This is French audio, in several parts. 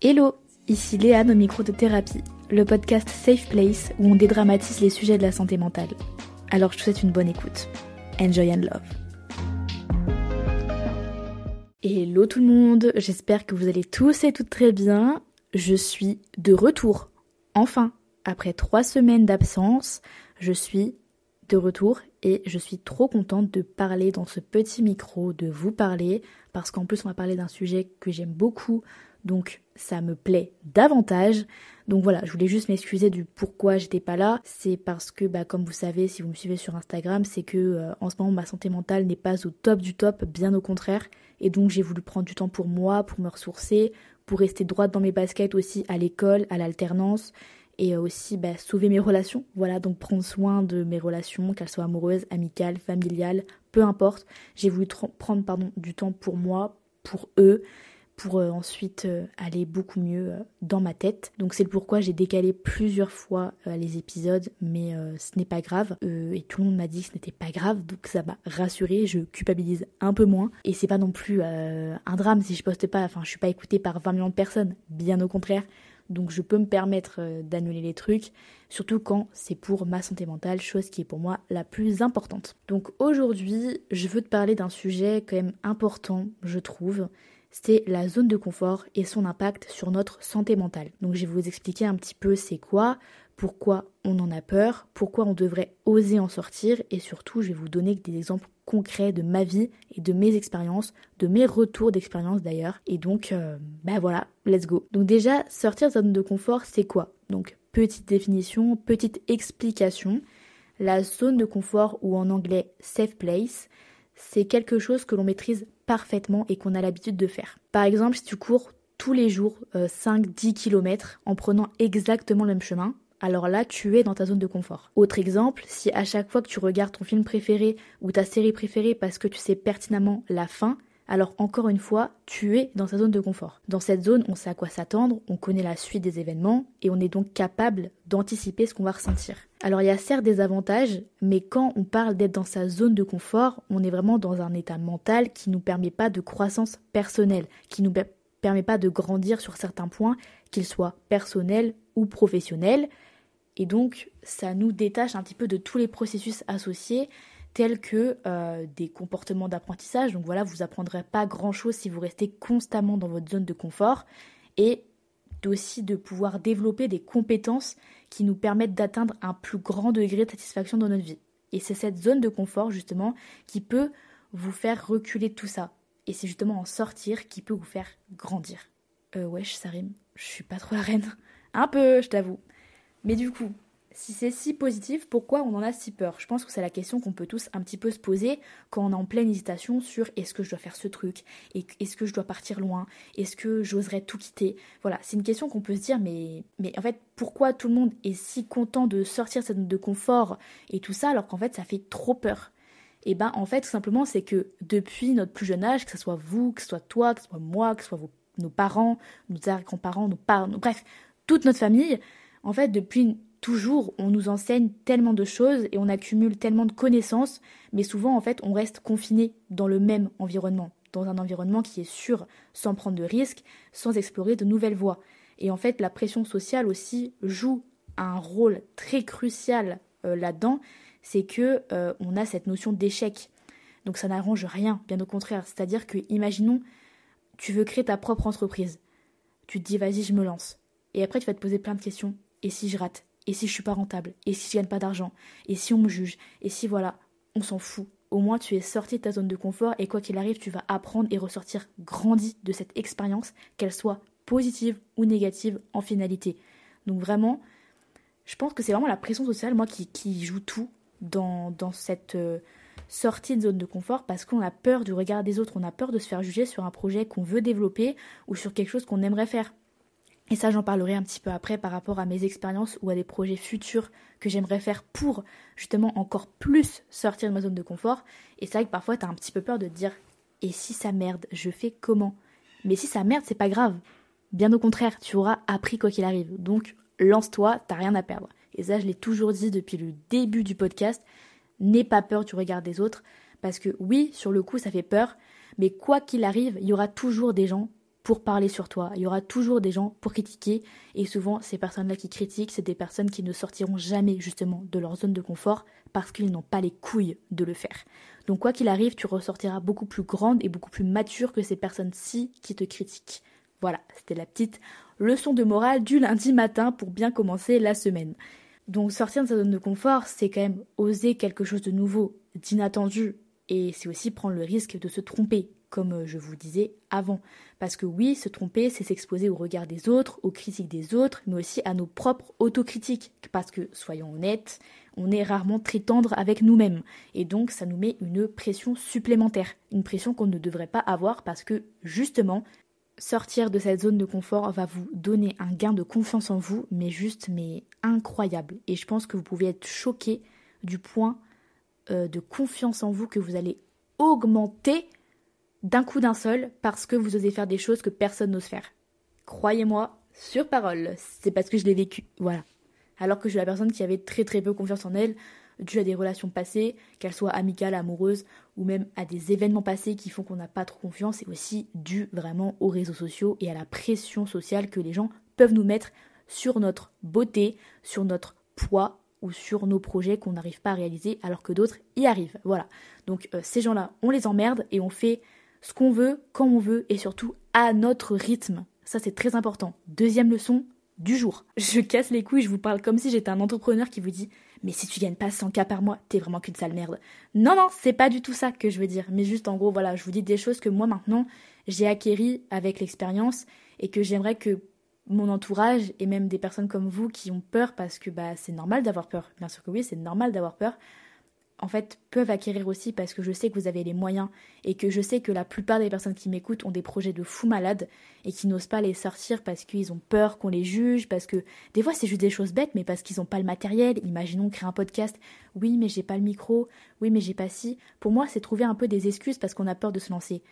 Hello, ici Léane au micro de thérapie, le podcast Safe Place où on dédramatise les sujets de la santé mentale. Alors je te souhaite une bonne écoute. Enjoy and love. Hello tout le monde, j'espère que vous allez tous et toutes très bien. Je suis de retour. Enfin, après trois semaines d'absence, je suis de retour et je suis trop contente de parler dans ce petit micro, de vous parler, parce qu'en plus on va parler d'un sujet que j'aime beaucoup, donc ça me plaît davantage. Donc voilà, je voulais juste m'excuser du pourquoi j'étais pas là. C'est parce que, bah, comme vous savez, si vous me suivez sur Instagram, c'est que euh, en ce moment ma santé mentale n'est pas au top du top, bien au contraire. Et donc j'ai voulu prendre du temps pour moi, pour me ressourcer, pour rester droite dans mes baskets aussi à l'école, à l'alternance et euh, aussi bah, sauver mes relations. Voilà, donc prendre soin de mes relations, qu'elles soient amoureuses, amicales, familiales, peu importe. J'ai voulu prendre pardon, du temps pour moi, pour eux pour euh, ensuite euh, aller beaucoup mieux euh, dans ma tête. Donc c'est pourquoi j'ai décalé plusieurs fois les épisodes, mais ce n'est pas grave. et tout le monde m'a dit que ce n'était pas grave, donc ça m'a rassuré, je culpabilise un peu moins. Et c'est pas non plus un drame si je poste pas, enfin je suis pas écoutée par 20 millions de personnes, bien au contraire. Donc je peux me permettre d'annuler les trucs, surtout quand c'est pour ma santé mentale, chose qui est pour moi la plus importante. Donc aujourd'hui, je veux te parler d'un sujet quand même important, je trouve c'est la zone de confort et son impact sur notre santé mentale. Donc je vais vous expliquer un petit peu c'est quoi, pourquoi on en a peur, pourquoi on devrait oser en sortir et surtout je vais vous donner des exemples concrets de ma vie et de mes expériences, de mes retours d'expérience d'ailleurs. Et donc, ben voilà, let's go. Donc déjà, sortir de zone de confort, c'est quoi? Donc petite définition, petite explication. La zone de confort ou en anglais safe place, c'est quelque chose que l'on maîtrise parfaitement et qu'on a l'habitude de faire. Par exemple, si tu cours tous les jours 5-10 euh, km en prenant exactement le même chemin, alors là, tu es dans ta zone de confort. Autre exemple, si à chaque fois que tu regardes ton film préféré ou ta série préférée parce que tu sais pertinemment la fin, alors encore une fois, tu es dans sa zone de confort. Dans cette zone, on sait à quoi s'attendre, on connaît la suite des événements et on est donc capable d'anticiper ce qu'on va ressentir. Alors il y a certes des avantages, mais quand on parle d'être dans sa zone de confort, on est vraiment dans un état mental qui ne nous permet pas de croissance personnelle, qui ne nous permet pas de grandir sur certains points, qu'ils soient personnels ou professionnels. Et donc ça nous détache un petit peu de tous les processus associés tels que euh, des comportements d'apprentissage. Donc voilà, vous apprendrez pas grand-chose si vous restez constamment dans votre zone de confort et aussi de pouvoir développer des compétences qui nous permettent d'atteindre un plus grand degré de satisfaction dans notre vie. Et c'est cette zone de confort justement qui peut vous faire reculer tout ça. Et c'est justement en sortir qui peut vous faire grandir. Euh, wesh, ça rime. Je suis pas trop la reine. Un peu, je t'avoue. Mais du coup, si c'est si positif, pourquoi on en a si peur? Je pense que c'est la question qu'on peut tous un petit peu se poser quand on est en pleine hésitation sur est-ce que je dois faire ce truc? Est-ce que je dois partir loin? Est-ce que j'oserais tout quitter? Voilà, c'est une question qu'on peut se dire, mais, en fait, pourquoi tout le monde est si content de sortir cette zone de confort et tout ça alors qu'en fait ça fait trop peur? Et eh ben en fait tout simplement c'est que depuis notre plus jeune âge, que ce soit vous, que ce soit toi, que ce soit moi, que ce soit nos parents, nos grands-parents, nos parents, bref, toute notre famille, en fait depuis toujours, on nous enseigne tellement de choses et on accumule tellement de connaissances, mais souvent, en fait, on reste confiné dans le même environnement, dans un environnement qui est sûr, sans prendre de risques, sans explorer de nouvelles voies. Et en fait, la pression sociale aussi joue un rôle très crucial euh, là-dedans, c'est que euh, on a cette notion d'échec. Donc ça n'arrange rien, bien au contraire. C'est-à-dire que, imaginons, tu veux créer ta propre entreprise. Tu te dis, vas-y, je me lance. Et après, tu vas te poser plein de questions. Et si je rate? Et si je suis pas rentable? Et si je gagne pas d'argent? Et si on me juge? Et si voilà, on s'en fout. Au moins tu es sorti de ta zone de confort et quoi qu'il arrive, tu vas apprendre et ressortir grandi de cette expérience, qu'elle soit positive ou négative en finalité. Donc vraiment, je pense que c'est vraiment la pression sociale, moi, qui, joue tout dans, dans cette euh, sortie de zone de confort parce qu'on a peur du regard des autres, on a peur de se faire juger sur un projet qu'on veut développer ou sur quelque chose qu'on aimerait faire. Et ça, j'en parlerai un petit peu après par rapport à mes expériences ou à des projets futurs que j'aimerais faire pour justement encore plus sortir de ma zone de confort. Et c'est vrai que parfois, tu as un petit peu peur de te dire Et si ça merde, je fais comment? Mais si ça merde, c'est pas grave. Bien au contraire, tu auras appris quoi qu'il arrive. Donc, lance-toi, t'as rien à perdre. Et ça, je l'ai toujours dit depuis le début du podcast. N'aie pas peur du regard des autres. Parce que oui, sur le coup, ça fait peur. Mais quoi qu'il arrive, il y aura toujours des gens pour parler sur toi. Il y aura toujours des gens pour critiquer. Et souvent, ces personnes-là qui critiquent, c'est des personnes qui ne sortiront jamais justement de leur zone de confort parce qu'ils n'ont pas les couilles de le faire. Donc quoi qu'il arrive, tu ressortiras beaucoup plus grande et beaucoup plus mature que ces personnes-ci qui te critiquent. Voilà, c'était la petite leçon de morale du lundi matin pour bien commencer la semaine. Donc sortir de sa zone de confort, c'est quand même oser quelque chose de nouveau, d'inattendu, et c'est aussi prendre le risque de se tromper, comme euh, je vous disais avant. Parce que oui, se tromper, c'est s'exposer au regard des autres, aux critiques des autres, mais aussi à nos propres autocritiques. Parce que, soyons honnêtes, on est rarement très tendre avec nous-mêmes. Et donc, ça nous met une pression supplémentaire. Une pression qu'on ne devrait pas avoir parce que, justement, sortir de cette zone de confort va vous donner un gain de confiance en vous, mais juste, mais incroyable. Et je pense que vous pouvez être choqué du point euh, de confiance en vous que vous allez augmenter d'un coup d'un seul parce que vous osez faire des choses que personne n'ose faire. Croyez-moi, sur parole, c'est parce que je l'ai vécu. Voilà. Alors que je suis la personne qui avait très très peu confiance en elle, dû à des relations passées, qu'elles soient amicales, amoureuses, ou même à des événements passés qui font qu'on n'a pas trop confiance, et aussi dû vraiment aux réseaux sociaux et à la pression sociale que les gens peuvent nous mettre sur notre beauté, sur notre poids ou sur nos projets qu'on n'arrive pas à réaliser alors que d'autres y arrivent. Voilà. Donc euh, ces gens-là, on les emmerde et on fait ce qu'on veut, quand on veut et surtout à notre rythme. Ça, c'est très important. Deuxième leçon du jour. Je casse les couilles, je vous parle comme si j'étais un entrepreneur qui vous dit Mais si tu gagnes pas 100K par mois, t'es vraiment qu'une sale merde. Non, non, c'est pas du tout ça que je veux dire. Mais juste en gros, voilà, je vous dis des choses que moi maintenant, j'ai acquéries avec l'expérience et que j'aimerais que mon entourage et même des personnes comme vous qui ont peur parce que bah c'est normal d'avoir peur. Bien sûr que oui, c'est normal d'avoir peur en fait, peuvent acquérir aussi parce que je sais que vous avez les moyens et que je sais que la plupart des personnes qui m'écoutent ont des projets de fous malades et qui n'osent pas les sortir parce qu'ils ont peur qu'on les juge, parce que des fois c'est juste des choses bêtes, mais parce qu'ils n'ont pas le matériel. Imaginons créer un podcast. Oui, mais j'ai pas le micro. Oui, mais j'ai pas si. Pour moi, c'est trouver un peu des excuses parce qu'on a peur de se lancer.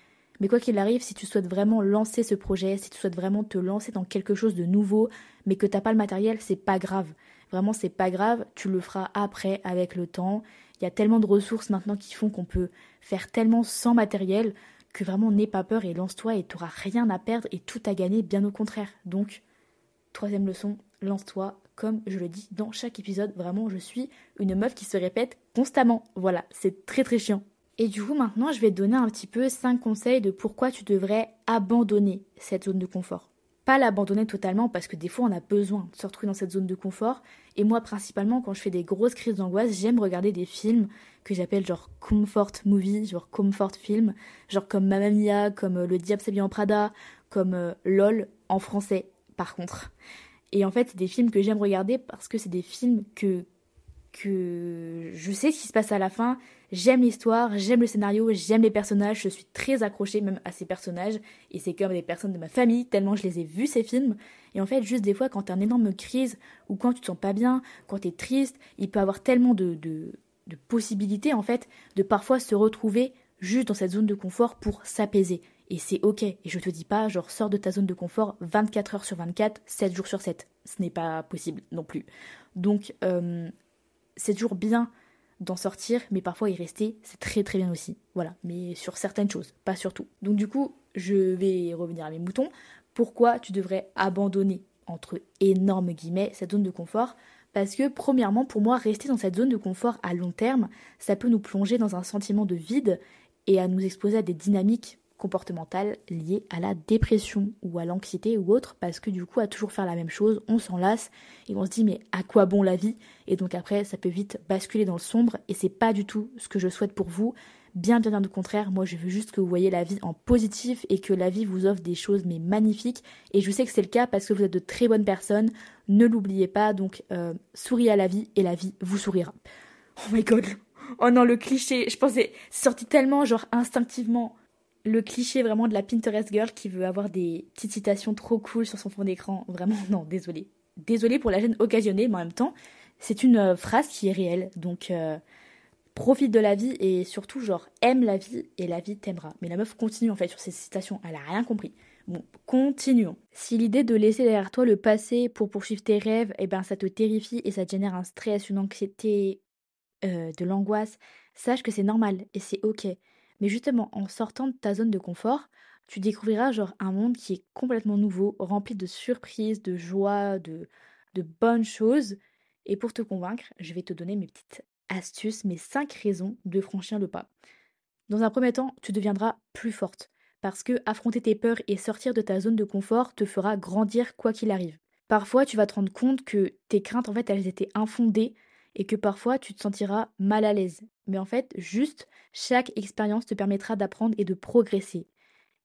Mais quoi qu'il arrive, si tu souhaites vraiment lancer ce projet, si tu souhaites vraiment te lancer dans quelque chose de nouveau, mais que t'as pas le matériel, c'est pas grave. Vraiment, c'est pas grave. Tu le feras après, avec le temps il y a tellement de ressources maintenant qui font qu'on peut faire tellement sans matériel que vraiment n'aie pas peur et lance-toi et tu n'auras rien à perdre et tout à gagner, bien au contraire. Donc, troisième leçon, lance-toi. Comme je le dis dans chaque épisode, vraiment, je suis une meuf qui se répète constamment. Voilà, c'est très très chiant. Et du coup, maintenant, je vais te donner un petit peu 5 conseils de pourquoi tu devrais abandonner cette zone de confort pas l'abandonner totalement parce que des fois on a besoin de se retrouver dans cette zone de confort. Et moi principalement quand je fais des grosses crises d'angoisse, j'aime regarder des films que j'appelle genre comfort movie, genre comfort film, genre comme Mamma Mia, comme euh, Le Diable s'habille en Prada, comme euh, LOL en français par contre. Et en fait c'est des films que j'aime regarder parce que c'est des films que que je sais ce qui se passe à la fin, j'aime l'histoire, j'aime le scénario, j'aime les personnages, je suis très accrochée même à ces personnages, et c'est comme des personnes de ma famille, tellement je les ai vus ces films. Et en fait, juste des fois, quand t'as une énorme crise, ou quand tu te sens pas bien, quand t'es triste, il peut avoir tellement de, de, de possibilités, en fait, de parfois se retrouver juste dans cette zone de confort pour s'apaiser. Et c'est ok. Et je te dis pas, genre, sors de ta zone de confort 24 heures sur 24, 7 jours sur 7. Ce n'est pas possible non plus. Donc, euh, c'est toujours bien d'en sortir, mais parfois y rester, c'est très très bien aussi. Voilà, mais sur certaines choses, pas sur tout. Donc du coup, je vais revenir à mes moutons. Pourquoi tu devrais abandonner, entre énormes guillemets, cette zone de confort? Parce que premièrement, pour moi, rester dans cette zone de confort à long terme, ça peut nous plonger dans un sentiment de vide et à nous exposer à des dynamiques comportementales liées à la dépression ou à l'anxiété ou autre, parce que du coup, à toujours faire la même chose, on s'en lasse et on se dit mais à quoi bon la vie? Et donc après, ça peut vite basculer dans le sombre et c'est pas du tout ce que je souhaite pour vous. Bien, bien, bien au contraire, moi je veux juste que vous voyez la vie en positif et que la vie vous offre des choses mais magnifiques. Et je sais que c'est le cas parce que vous êtes de très bonnes personnes. Ne l'oubliez pas, donc euh, souriez à la vie et la vie vous sourira. Oh my god. Oh non, le cliché, je pensais, sorti tellement genre instinctivement le cliché vraiment de la Pinterest girl qui veut avoir des petites citations trop cool sur son fond d'écran. Vraiment, non, désolé. Désolé pour la gêne occasionnée, mais en même temps, c'est une euh, phrase qui est réelle. Donc, euh, profite de la vie et surtout, genre, aime la vie et la vie t'aimera. Mais la meuf continue en fait sur ces citations, elle a rien compris. Bon, continuons. Si l'idée de laisser derrière toi le passé pour poursuivre tes rêves, eh ben ça te terrifie et ça te génère un stress, une anxiété, euh, de l'angoisse, sache que c'est normal et c'est ok. Mais justement, en sortant de ta zone de confort, tu découvriras un monde qui est complètement nouveau, rempli de surprises, de joie, de, de bonnes choses. Et pour te convaincre, je vais te donner mes petites astuces, mes 5 raisons de franchir le pas. Dans un premier temps, tu deviendras plus forte parce que affronter tes peurs et sortir de ta zone de confort te fera grandir quoi qu'il arrive. Parfois, tu vas te rendre compte que tes craintes en fait, elles étaient infondées et que parfois tu te sentiras mal à l'aise. Mais en fait, juste chaque expérience te permettra d'apprendre et de progresser.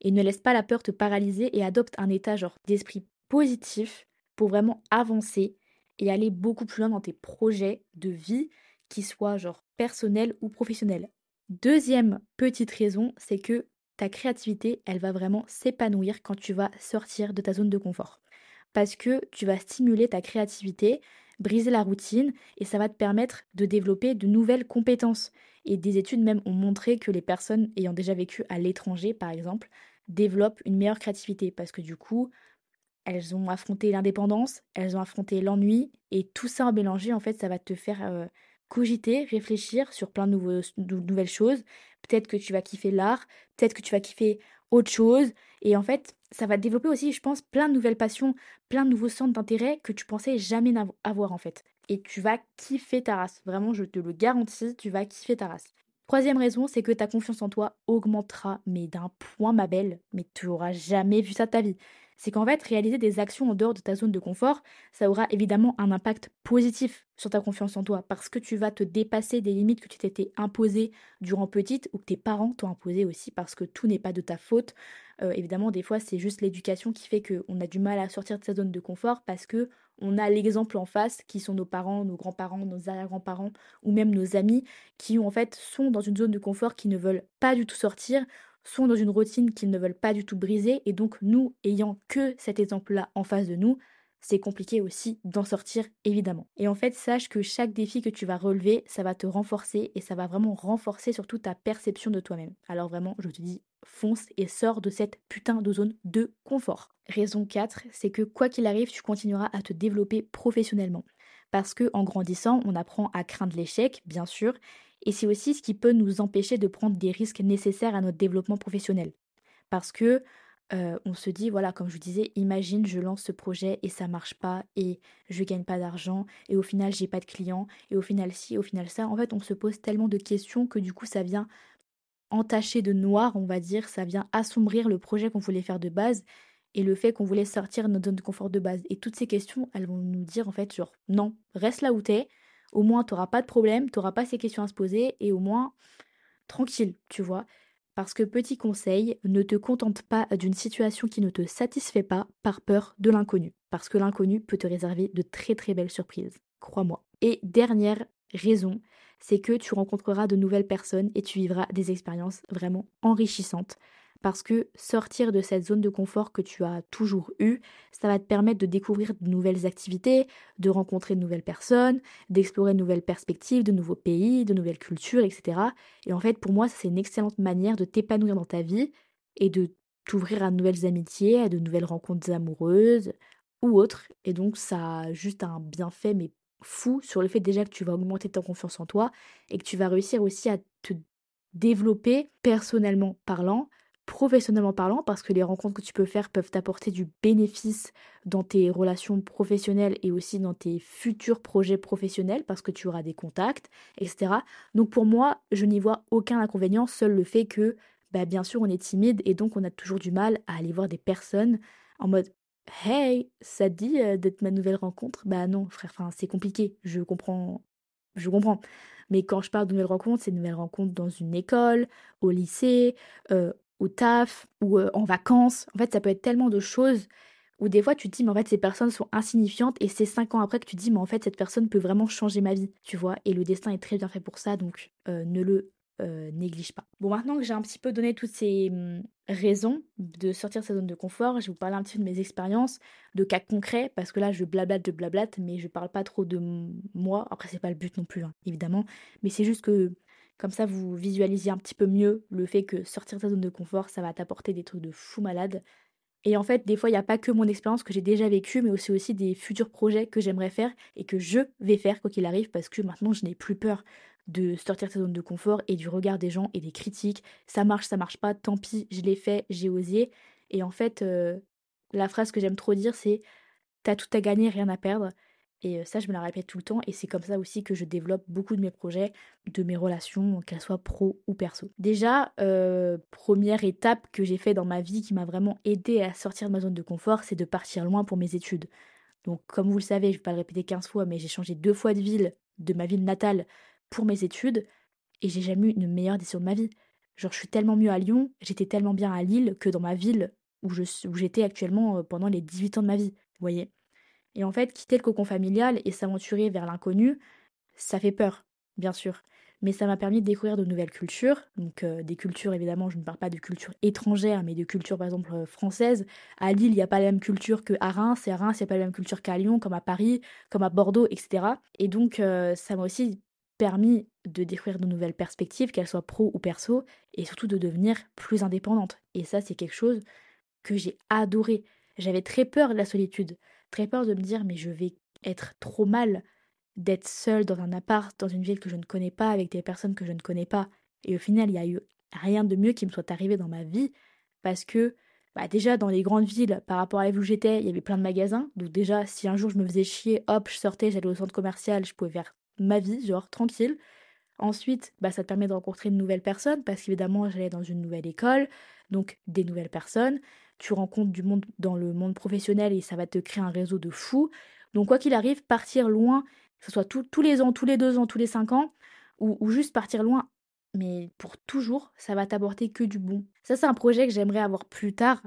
Et ne laisse pas la peur te paralyser et adopte un état genre d'esprit positif pour vraiment avancer et aller beaucoup plus loin dans tes projets de vie, qui soient genre personnels ou professionnels. Deuxième petite raison, c'est que ta créativité, elle va vraiment s'épanouir quand tu vas sortir de ta zone de confort. Parce que tu vas stimuler ta créativité, briser la routine et ça va te permettre de développer de nouvelles compétences. Et des études même ont montré que les personnes ayant déjà vécu à l'étranger, par exemple, développent une meilleure créativité parce que du coup, elles ont affronté l'indépendance, elles ont affronté l'ennui et tout ça en mélangé, en fait, ça va te faire euh, cogiter, réfléchir sur plein de, de nouvelles choses. Peut-être que tu vas kiffer l'art, peut-être que tu vas kiffer autre chose. Et en fait, ça va développer aussi, je pense, plein de nouvelles passions, plein de nouveaux centres d'intérêt que tu pensais jamais avoir en fait. Et tu vas kiffer ta race. Vraiment, je te le garantis, tu vas kiffer ta race. Troisième raison, c'est que ta confiance en toi augmentera, mais d'un point, ma belle, mais tu n'auras jamais vu ça de ta vie c'est qu'en fait, réaliser des actions en dehors de ta zone de confort, ça aura évidemment un impact positif sur ta confiance en toi, parce que tu vas te dépasser des limites que tu t'étais imposées durant petite ou que tes parents t'ont imposées aussi, parce que tout n'est pas de ta faute. Euh, évidemment, des fois, c'est juste l'éducation qui fait qu'on a du mal à sortir de sa zone de confort, parce que on a l'exemple en face, qui sont nos parents, nos grands-parents, nos arrière-grands-parents, ou même nos amis, qui en fait sont dans une zone de confort, qui ne veulent pas du tout sortir, sont dans une routine qu'ils ne veulent pas du tout briser, et donc nous, ayant que cet exemple-là en face de nous, c'est compliqué aussi d'en sortir évidemment. Et en fait, sache que chaque défi que tu vas relever, ça va te renforcer et ça va vraiment renforcer surtout ta perception de toi-même. Alors vraiment, je te dis, fonce et sors de cette putain de zone de confort. Raison 4, c'est que quoi qu'il arrive, tu continueras à te développer professionnellement. Parce que en grandissant, on apprend à craindre l'échec, bien sûr, et c'est aussi ce qui peut nous empêcher de prendre des risques nécessaires à notre développement professionnel. Parce que euh, on se dit, voilà, comme je vous disais, imagine, je lance ce projet et ça marche pas et je gagne pas d'argent et au final j'ai pas de clients et au final si, au final ça. En fait, on se pose tellement de questions que du coup ça vient entacher de noir, on va dire, ça vient assombrir le projet qu'on voulait faire de base et le fait qu'on voulait sortir de notre zone de confort de base. Et toutes ces questions, elles vont nous dire en fait, genre, non, reste là où t'es, au moins, tu n'auras pas de problème, tu n'auras pas ces questions à se poser et au moins, tranquille, tu vois. Parce que petit conseil, ne te contente pas d'une situation qui ne te satisfait pas par peur de l'inconnu. Parce que l'inconnu peut te réserver de très très belles surprises, crois-moi. Et dernière raison, c'est que tu rencontreras de nouvelles personnes et tu vivras des expériences vraiment enrichissantes parce que sortir de cette zone de confort que tu as toujours eue, ça va te permettre de découvrir de nouvelles activités, de rencontrer de nouvelles personnes, d'explorer de nouvelles perspectives, de nouveaux pays, de nouvelles cultures, etc. Et en fait, pour moi, c'est une excellente manière de t'épanouir dans ta vie et de t'ouvrir à de nouvelles amitiés, à de nouvelles rencontres amoureuses ou autres. Et donc, ça a juste un bienfait, mais fou, sur le fait déjà que tu vas augmenter ta confiance en toi et que tu vas réussir aussi à te développer personnellement parlant, professionnellement parlant, parce que les rencontres que tu peux faire peuvent t'apporter du bénéfice dans tes relations professionnelles et aussi dans tes futurs projets professionnels, parce que tu auras des contacts, etc. Donc pour moi, je n'y vois aucun inconvénient, seul le fait que, bah, bien sûr, on est timide et donc on a toujours du mal à aller voir des personnes en mode Hey, ça te dit euh, d'être ma nouvelle rencontre? Bah non, frère, enfin, c'est compliqué, je comprends. Je comprends. Mais quand je parle de nouvelles rencontres, c'est de nouvelles rencontres dans une école, au lycée, euh, au taf ou en vacances. En fait, ça peut être tellement de choses où des fois tu te dis, mais en fait, ces personnes sont insignifiantes et c'est cinq ans après que tu te dis, mais en fait, cette personne peut vraiment changer ma vie, tu vois. Et le destin est très bien fait pour ça, donc ne le néglige pas. Bon, maintenant que j'ai un petit peu donné toutes ces mmh, raisons de sortir de sa zone de confort, je vais vous parler un petit peu de mes expériences, de cas concrets, parce que là, je blablate, je blablate, mais je parle pas trop de moi. Après, c'est pas le but non plus, hein, évidemment, mais c'est juste que comme ça, vous visualisez un petit peu mieux le fait que sortir de sa zone de confort, ça va t'apporter des trucs de fou malade. Et en fait, des fois, il n'y a pas que mon expérience que j'ai déjà vécue, mais aussi, aussi des futurs projets que j'aimerais faire et que je vais faire quoi qu'il arrive, parce que maintenant, je n'ai plus peur. de sortir de sa zone de confort et du regard des gens et des critiques. Ça marche, ça marche pas, tant pis, je l'ai fait, j'ai osé. Et en fait, euh, la phrase que j'aime trop dire, c'est T'as tout à gagner, rien à perdre. Et ça, je me la répète tout le temps. Et c'est comme ça aussi que je développe beaucoup de mes projets, de mes relations, qu'elles soient pro ou perso. Déjà, première étape que j'ai fait dans ma vie qui m'a vraiment aidé à sortir de ma zone de confort, c'est de partir loin pour mes études. Donc, comme vous le savez, je ne vais pas le répéter 15 fois, mais j'ai changé deux fois de ville, de ma ville natale, pour mes études. Et j'ai jamais eu une meilleure décision de ma vie. Genre, je suis tellement mieux à Lyon, j'étais tellement bien à Lille que dans ma ville où j'étais actuellement pendant les 18 ans de ma vie. Vous voyez et en fait, quitter le cocon familial et s'aventurer vers l'inconnu, ça fait peur, bien sûr. Mais ça m'a permis de découvrir de nouvelles cultures. Donc euh, des cultures, évidemment, je ne parle pas de cultures étrangères, mais de cultures, par exemple, euh, françaises. À Lille, il n'y a pas la même culture qu'à Reims, et à Reims, il n'y a pas la même culture qu'à Lyon, comme à Paris, comme à Bordeaux, etc. Et donc, euh, ça m'a aussi permis de découvrir de nouvelles perspectives, qu'elles soient pro ou perso, et surtout de devenir plus indépendante. Et ça, c'est quelque chose que j'ai adoré. J'avais très peur de la solitude très peur de me dire mais je vais être trop mal d'être seule dans un appart, dans une ville que je ne connais pas, avec des personnes que je ne connais pas. Et au final, il n'y a eu rien de mieux qui me soit arrivé dans ma vie parce que bah déjà dans les grandes villes, par rapport à où j'étais, il y avait plein de magasins. Donc déjà, si un jour je me faisais chier, hop, je sortais, j'allais au centre commercial, je pouvais faire ma vie, genre tranquille. Ensuite, bah, ça te permet de rencontrer de nouvelles personnes parce qu'évidemment, j'allais dans une nouvelle école, donc des nouvelles personnes tu rencontres du monde dans le monde professionnel et ça va te créer un réseau de fous. Donc quoi qu'il arrive, partir loin, que ce soit tous les ans, tous les deux ans, tous les cinq ans, ou, juste partir loin, mais pour toujours, ça va t'apporter que du bon. Ça, c'est un projet que j'aimerais avoir plus tard,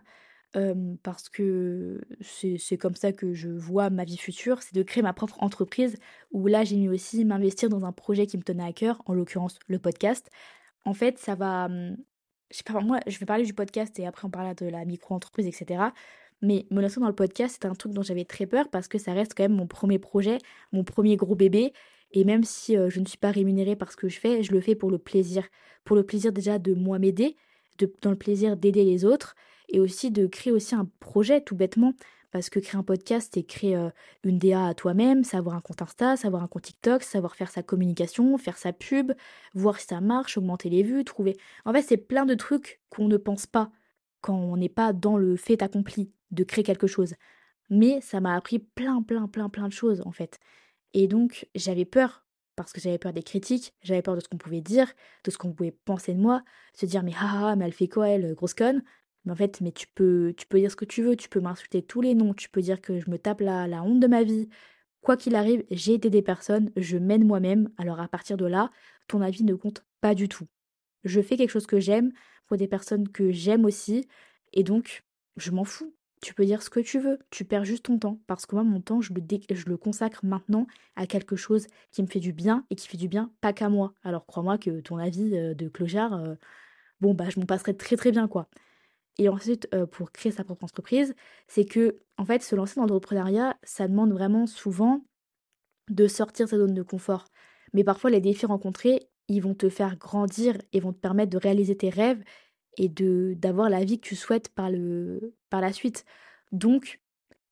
parce que c'est comme ça que je vois ma vie future, c'est de créer ma propre entreprise, où là, j'ai mis aussi m'investir dans un projet qui me tenait à cœur, en l'occurrence le podcast. En fait, ça va je sais pas, moi, je vais parler du podcast et après on parlera de la micro-entreprise, etc. Mais me lancer dans le podcast, c'est un truc dont j'avais très peur parce que ça reste quand même mon premier projet, mon premier gros bébé. Et même si je ne suis pas rémunérée par ce que je fais, je le fais pour le plaisir. Pour le plaisir déjà de moi m'aider, dans le plaisir d'aider les autres et aussi de créer aussi un projet tout bêtement. Parce que créer un podcast, c'est créer euh, une DA à toi-même, savoir un compte Insta, savoir un compte TikTok, savoir faire sa communication, faire sa pub, voir si ça marche, augmenter les vues, trouver. En fait, c'est plein de trucs qu'on ne pense pas quand on n'est pas dans le fait accompli de créer quelque chose. Mais ça m'a appris plein, plein, plein, plein de choses en fait. Et donc, j'avais peur parce que j'avais peur des critiques, j'avais peur de ce qu'on pouvait dire, de ce qu'on pouvait penser de moi, se dire mais ah, ah mais elle fait quoi elle, grosse conne? Mais en fait, mais tu peux, tu peux dire ce que tu veux, tu peux m'insulter tous les noms, tu peux dire que je me tape la, la honte de ma vie. Quoi qu'il arrive, j'ai aidé des personnes, je mène moi-même, alors à partir de là, ton avis ne compte pas du tout. Je fais quelque chose que j'aime pour des personnes que j'aime aussi, et donc, je m'en fous. Tu peux dire ce que tu veux, tu perds juste ton temps, parce que moi, mon temps, je le, je le consacre maintenant à quelque chose qui me fait du bien, et qui fait du bien pas qu'à moi. Alors crois-moi que ton avis euh, de clochard, euh, bon, bah je m'en passerai très très bien, quoi. Et ensuite, pour créer sa propre entreprise, c'est que, en fait, se lancer dans l'entrepreneuriat, ça demande vraiment souvent de sortir de sa zone de confort. Mais parfois, les défis rencontrés, ils vont te faire grandir et vont te permettre de réaliser tes rêves et de d'avoir la vie que tu souhaites par, le, par la suite. Donc,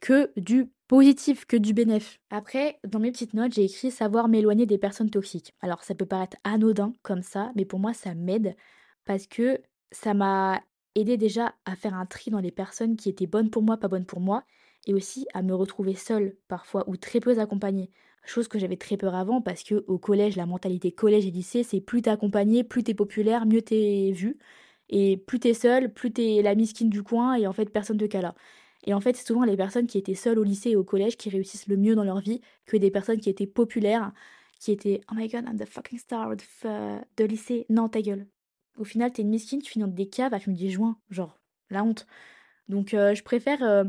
que du positif, que du bénéf. Après, dans mes petites notes, j'ai écrit savoir m'éloigner des personnes toxiques. Alors, ça peut paraître anodin comme ça, mais pour moi, ça m'aide parce que ça m'a aider déjà à faire un tri dans les personnes qui étaient bonnes pour moi, pas bonnes pour moi, et aussi à me retrouver seule parfois ou très peu accompagnée. Chose que j'avais très peur avant parce que au collège, la mentalité collège et lycée, c'est plus t'es accompagné, plus t'es populaire, mieux t'es vu. Et plus t'es seule, plus t'es la miskine du coin et en fait personne te cala. Et en fait, c'est souvent les personnes qui étaient seules au lycée et au collège qui réussissent le mieux dans leur vie que des personnes qui étaient populaires, qui étaient Oh my god, I'm the fucking star de lycée. Non, ta gueule. Au final, t'es une misquine, tu finis dans des caves à fumer des joints. Genre, la honte. Donc, euh, je préfère euh,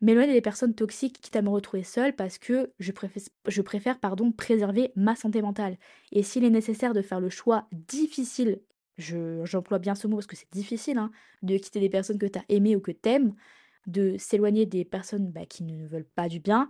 m'éloigner des personnes toxiques quitte à me retrouver seule parce que je préfère, je préfère pardon, préserver ma santé mentale. Et s'il est nécessaire de faire le choix difficile, j'emploie bien ce mot parce que c'est difficile, hein, de quitter des personnes que t'as aimées ou que t'aimes, de s'éloigner des personnes bah, qui ne veulent pas du bien,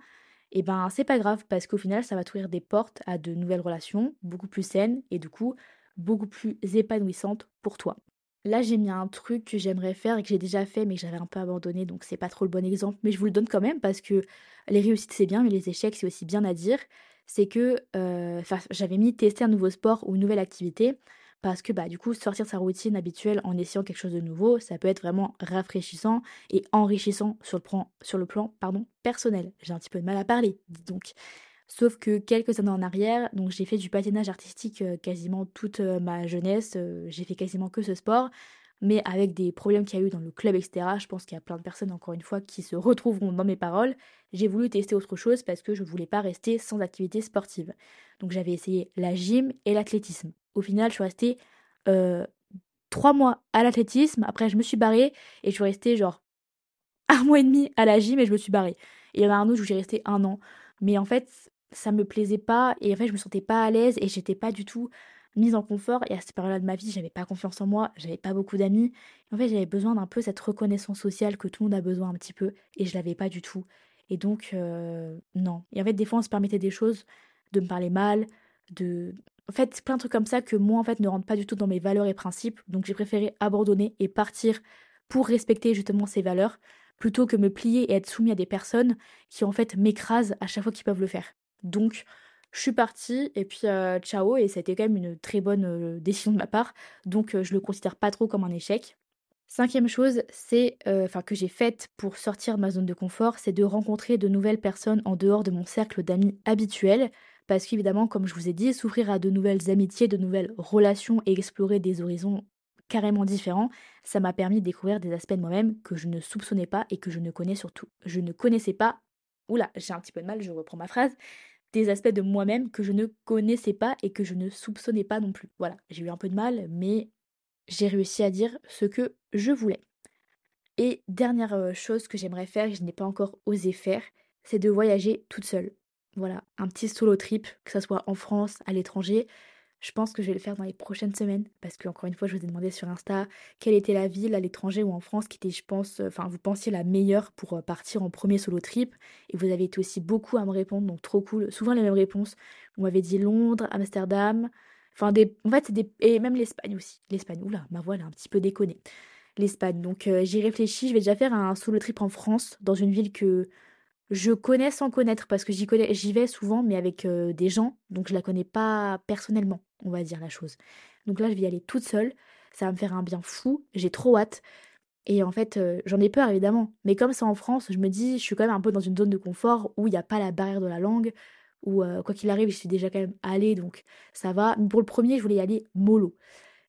et eh ben c'est pas grave parce qu'au final ça va t'ouvrir des portes à de nouvelles relations beaucoup plus saines et du coup beaucoup plus épanouissante pour toi. Là, j'ai mis un truc que j'aimerais faire et que j'ai déjà fait, mais que j'avais un peu abandonné, donc c'est pas trop le bon exemple. Mais je vous le donne quand même parce que les réussites c'est bien, mais les échecs c'est aussi bien à dire. c'est que euh, j'avais mis tester un nouveau sport ou une nouvelle activité parce que bah, du coup, sortir sa routine habituelle en essayant quelque chose de nouveau, ça peut être vraiment rafraîchissant et enrichissant sur le plan, sur le plan pardon, personnel. J'ai un petit peu de mal à parler, dis donc. Sauf que quelques années en arrière, donc j'ai fait du patinage artistique euh, quasiment toute euh, ma jeunesse, euh, j'ai fait quasiment que ce sport, mais avec des problèmes qu'il y a eu dans le club, etc. Je pense qu'il y a plein de personnes, encore une fois, qui se retrouveront dans mes paroles. J'ai voulu tester autre chose parce que je ne voulais pas rester sans activité sportive. Donc j'avais essayé la gym et l'athlétisme. Au final, je suis restée trois mois à l'athlétisme. Après, je me suis barrée et je suis restée genre un mois et demi à la gym et je me suis barrée. Il y en a un autre où j'ai resté un an. Mais en fait, ça me plaisait pas et en fait, je me sentais pas à l'aise et j'étais pas du tout mise en confort. Et à cette période-là de ma vie, j'avais pas confiance en moi, j'avais pas beaucoup d'amis. En fait, j'avais besoin d'un peu cette reconnaissance sociale que tout le monde a besoin un petit peu et je l'avais pas du tout. Et donc, euh, non. Et en fait, des fois, on se permettait des choses, de me parler mal, de, en fait, plein de trucs comme ça que moi, en fait, ne rentrent pas du tout dans mes valeurs et principes. Donc, j'ai préféré abandonner et partir pour respecter justement ces valeurs, plutôt que me plier et être soumis à des personnes qui, en fait, m'écrasent à chaque fois qu'ils peuvent le faire. Donc, je suis partie et puis ciao, et été quand même une très bonne décision de ma part. Donc, je le considère pas trop comme un échec. Cinquième chose, c'est, enfin, que j'ai faite pour sortir de ma zone de confort, c'est de rencontrer de nouvelles personnes en dehors de mon cercle d'amis habituel. Parce qu'évidemment, comme je vous ai dit, s'ouvrir à de nouvelles amitiés, de nouvelles relations et explorer des horizons carrément différents, ça m'a permis de découvrir des aspects de moi-même que je ne soupçonnais pas et que je ne connais surtout. Je ne connaissais pas, oula, j'ai un petit peu de mal, je reprends ma phrase, des aspects de moi-même que je ne connaissais pas et que je ne soupçonnais pas non plus. Voilà, j'ai eu un peu de mal, mais j'ai réussi à dire ce que je voulais. Et dernière euh, chose que j'aimerais faire, que je n'ai pas encore osé faire, c'est de voyager toute seule. Voilà, un petit solo trip, que ce soit en France, à l'étranger. Je pense que je vais le faire dans les prochaines semaines parce que encore une fois, je vous ai demandé sur Insta quelle était la ville à l'étranger ou en France qui était, je pense, euh, enfin, vous pensiez la meilleure pour euh, partir en premier solo trip. Et vous avez été aussi beaucoup à me répondre, donc trop cool. Souvent les mêmes réponses. Vous m'avez dit Londres, Amsterdam. Enfin, des, en fait, c'est des, et même l'Espagne aussi. L'Espagne, oula, ma voix elle a un petit peu déconné. L'Espagne. Donc euh, j'y réfléchis. Je vais déjà faire un solo trip en France, dans une ville que je connais sans connaître parce que j'y vais souvent, mais avec euh, des gens, donc je la connais pas personnellement, on va dire la chose. Donc là, je vais y aller toute seule. Ça va me faire un bien fou. J'ai trop hâte. Et en fait, euh, j'en ai peur évidemment. Mais comme c'est en France, je me dis, je suis quand même un peu dans une zone de confort où il n'y a pas la barrière de la langue, où euh, quoi qu'il arrive, je suis déjà quand même allée, donc ça va. Mais pour le premier, je voulais y aller mollo.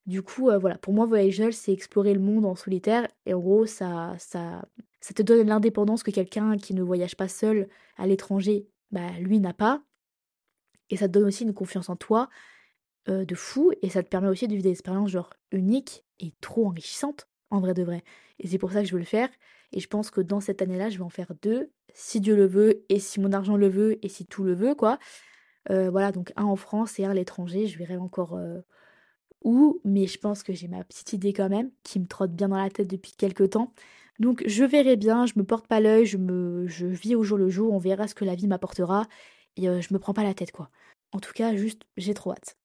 Du coup, voilà, pour moi, voyager, c'est explorer le monde en solitaire. Et en gros, ça, ça, ça te donne l'indépendance que quelqu'un qui ne voyage pas seul à l'étranger, bah, lui n'a pas. Et ça te donne aussi une confiance en toi euh, de fou. Et ça te permet aussi de vivre des expériences genre uniques et trop enrichissantes, en vrai de vrai. Et c'est pour ça que je veux le faire. Et je pense que dans cette année-là, je vais en faire deux, si Dieu le veut, et si mon argent le veut, et si tout le veut, quoi. Euh, voilà, donc un en France et un à l'étranger. Je verrai encore euh, où, mais je pense que j'ai ma petite idée quand même, qui me trotte bien dans la tête depuis quelques temps. Donc je verrai bien, je me porte pas l'œil, je me je vis au jour le jour, on verra ce que la vie m'apportera et euh, je me prends pas la tête quoi. En tout cas, juste j'ai trop hâte.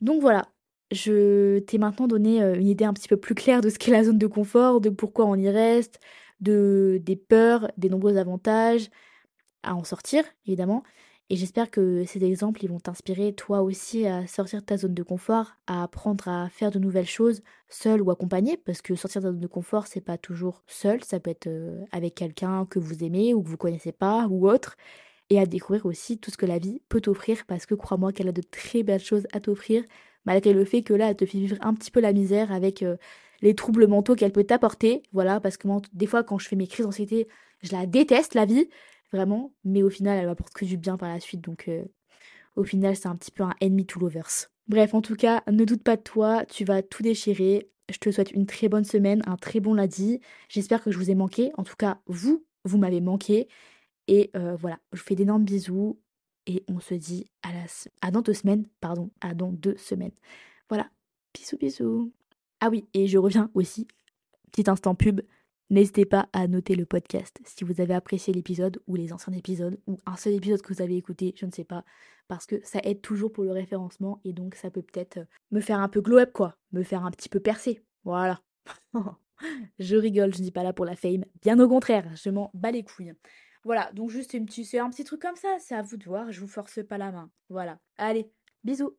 Donc voilà, je t'ai maintenant donné euh, une idée un petit peu plus claire de ce qu'est la zone de confort, de pourquoi on y reste, de des peurs, des nombreux avantages à en sortir évidemment et j'espère que ces exemples ils vont t'inspirer toi aussi à sortir de ta zone de confort, à apprendre à faire de nouvelles choses seul ou accompagné, parce que sortir de ta zone de confort c'est pas toujours seul, ça peut être euh, avec quelqu'un que vous aimez ou que vous connaissez pas ou autre, et à découvrir aussi tout ce que la vie peut t'offrir, parce que crois-moi qu'elle a de très belles choses à t'offrir, malgré le fait que là elle te fait vivre un petit peu la misère avec euh, les troubles mentaux qu'elle peut t'apporter, voilà, parce que moi des fois quand je fais mes crises d'anxiété, je la déteste la vie, vraiment, mais au final, elle m'apporte que du bien par la suite, donc euh, au final, c'est un petit peu un ennemi to lovers. Bref, en tout cas, ne doute pas de toi, tu vas tout déchirer. Je te souhaite une très bonne semaine, un très bon lundi. J'espère que je vous ai manqué. En tout cas, vous, vous m'avez manqué. Et euh, voilà, je vous fais d'énormes bisous. Et on se dit à, la, à dans deux semaines. Pardon, à dans deux semaines. Voilà, bisous, bisous. Ah oui, et je reviens aussi, petit instant pub. N'hésitez pas à noter le podcast si vous avez apprécié l'épisode ou les anciens épisodes ou un seul épisode que vous avez écouté, je ne sais pas, parce que ça aide toujours pour le référencement et donc ça peut peut-être euh, me faire un peu glow up quoi, me faire un petit peu percer. Voilà. je rigole, je ne dis pas là pour la fame, bien au contraire, je m'en bats les couilles. Voilà, donc juste une petite, un petit truc comme ça, c'est à vous de voir, je vous force pas la main. Voilà. Allez, bisous